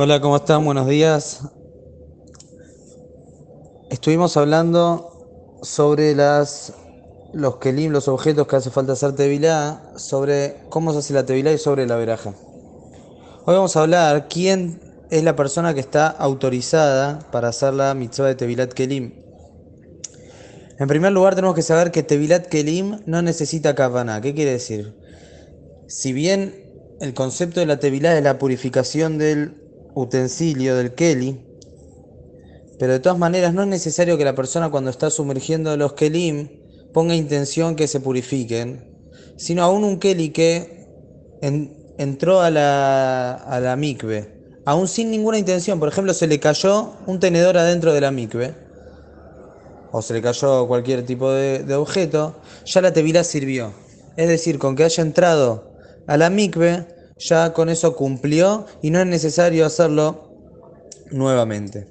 Hola, ¿cómo están? Buenos días. Estuvimos hablando sobre las, los kelim, los objetos que hace falta hacer tevilá, sobre cómo se hace la tevilá y sobre la veraja. Hoy vamos a hablar quién es la persona que está autorizada para hacer la mitzvah de tevilat kelim. En primer lugar tenemos que saber que tevilat kelim no necesita kavaná. ¿Qué quiere decir? Si bien el concepto de la tevilá es la purificación del utensilio, del keli, pero de todas maneras no es necesario que la persona cuando está sumergiendo los kelim ponga intención que se purifiquen, sino aún un keli que entró a la, a la mikve, aún sin ninguna intención, por ejemplo se le cayó un tenedor adentro de la mikve, o se le cayó cualquier tipo de, de objeto, ya la tevilá sirvió. Es decir, con que haya entrado a la mikve, ya con eso cumplió y no es necesario hacerlo nuevamente.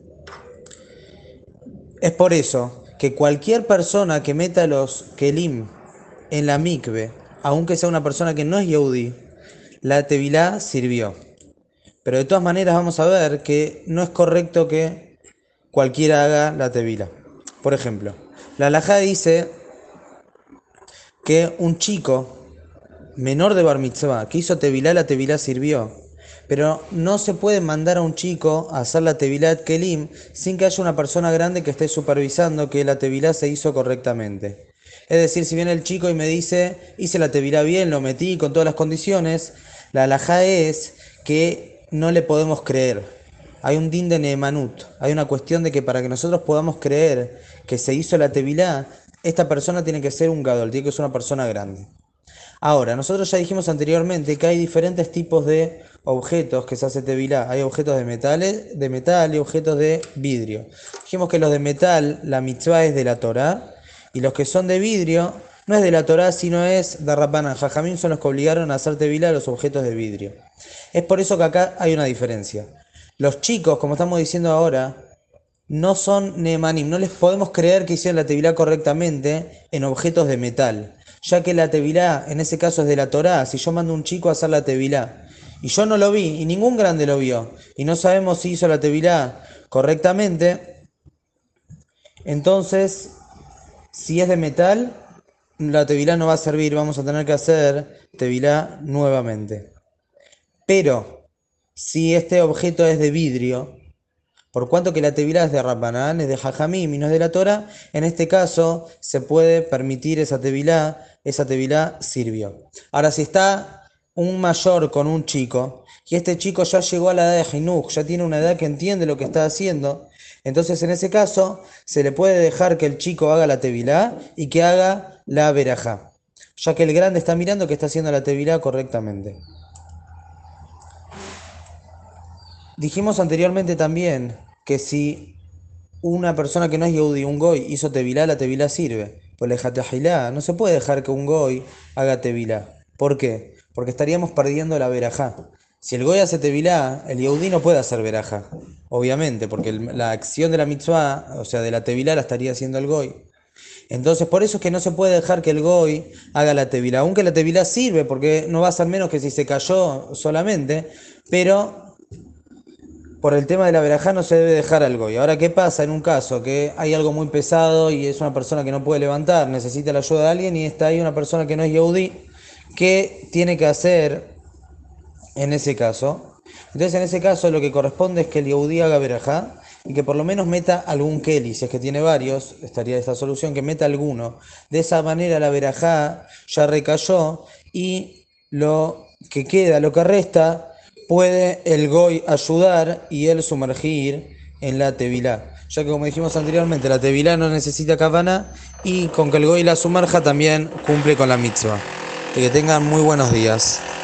Es por eso que cualquier persona que meta los kelim en la mikve, aunque sea una persona que no es Yehudi, la tevilá sirvió. Pero de todas maneras vamos a ver que no es correcto que cualquiera haga la tevilá. Por ejemplo, la alajá dice que un chico menor de bar mitzvah que hizo tevilá, la tevilá sirvió. Pero no se puede mandar a un chico a hacer la tevilá kelim sin que haya una persona grande que esté supervisando que la tevilá se hizo correctamente. Es decir, si viene el chico y me dice, hice la tevilá bien, lo metí con todas las condiciones, la alajá es que no le podemos creer. Hay un din de Neemanut, hay una cuestión de que para que nosotros podamos creer que se hizo la tevilá, esta persona tiene que ser un gadol, tiene que ser una persona grande. Ahora, nosotros ya dijimos anteriormente que hay diferentes tipos de objetos que se hace tevilá. Hay objetos de, metales, de metal y objetos de vidrio. Dijimos que los de metal, la mitzvah es de la Torah, y los que son de vidrio, no es de la Torah, sino es de Rapanan. Jajamín son los que obligaron a hacer tevilá a los objetos de vidrio. Es por eso que acá hay una diferencia. Los chicos, como estamos diciendo ahora, no son Nemanim, no les podemos creer que hicieron la tevilá correctamente en objetos de metal ya que la tevilá en ese caso es de la Torá, si yo mando a un chico a hacer la tevilá y yo no lo vi y ningún grande lo vio y no sabemos si hizo la tevilá correctamente, entonces si es de metal, la tevilá no va a servir, vamos a tener que hacer tevilá nuevamente. Pero si este objeto es de vidrio, por cuanto que la tevilá es de Rabbanán, es de Jajamim y no es de la Torah, en este caso se puede permitir esa tevilá, esa tevilá sirvió. Ahora, si está un mayor con un chico, y este chico ya llegó a la edad de Hinuch, ya tiene una edad que entiende lo que está haciendo, entonces en ese caso se le puede dejar que el chico haga la tevilá y que haga la verajá, ya que el grande está mirando que está haciendo la tevilá correctamente. Dijimos anteriormente también que si una persona que no es Yehudi, un Goy, hizo Tevilá, la Tevilá sirve. Pues la no se puede dejar que un Goy haga Tevilá. ¿Por qué? Porque estaríamos perdiendo la verajá. Si el Goy hace Tevilá, el Yehudi no puede hacer verajá. Obviamente, porque la acción de la mitzvah, o sea, de la Tevilá, la estaría haciendo el Goy. Entonces, por eso es que no se puede dejar que el Goy haga la Tevilá. Aunque la Tevilá sirve, porque no va a ser menos que si se cayó solamente, pero por el tema de la verajá no se debe dejar algo. Y ahora, ¿qué pasa en un caso que hay algo muy pesado y es una persona que no puede levantar, necesita la ayuda de alguien y está ahí una persona que no es Yehudi? ¿Qué tiene que hacer en ese caso? Entonces, en ese caso, lo que corresponde es que el Yehudi haga verajá y que por lo menos meta algún Kelly. Si es que tiene varios, estaría esta solución, que meta alguno. De esa manera, la verajá ya recayó y lo que queda, lo que resta, puede el Goy ayudar y él sumergir en la Tevilá. Ya que como dijimos anteriormente, la Tevilá no necesita cabana y con que el Goy la sumerja también cumple con la mitzvah. que tengan muy buenos días.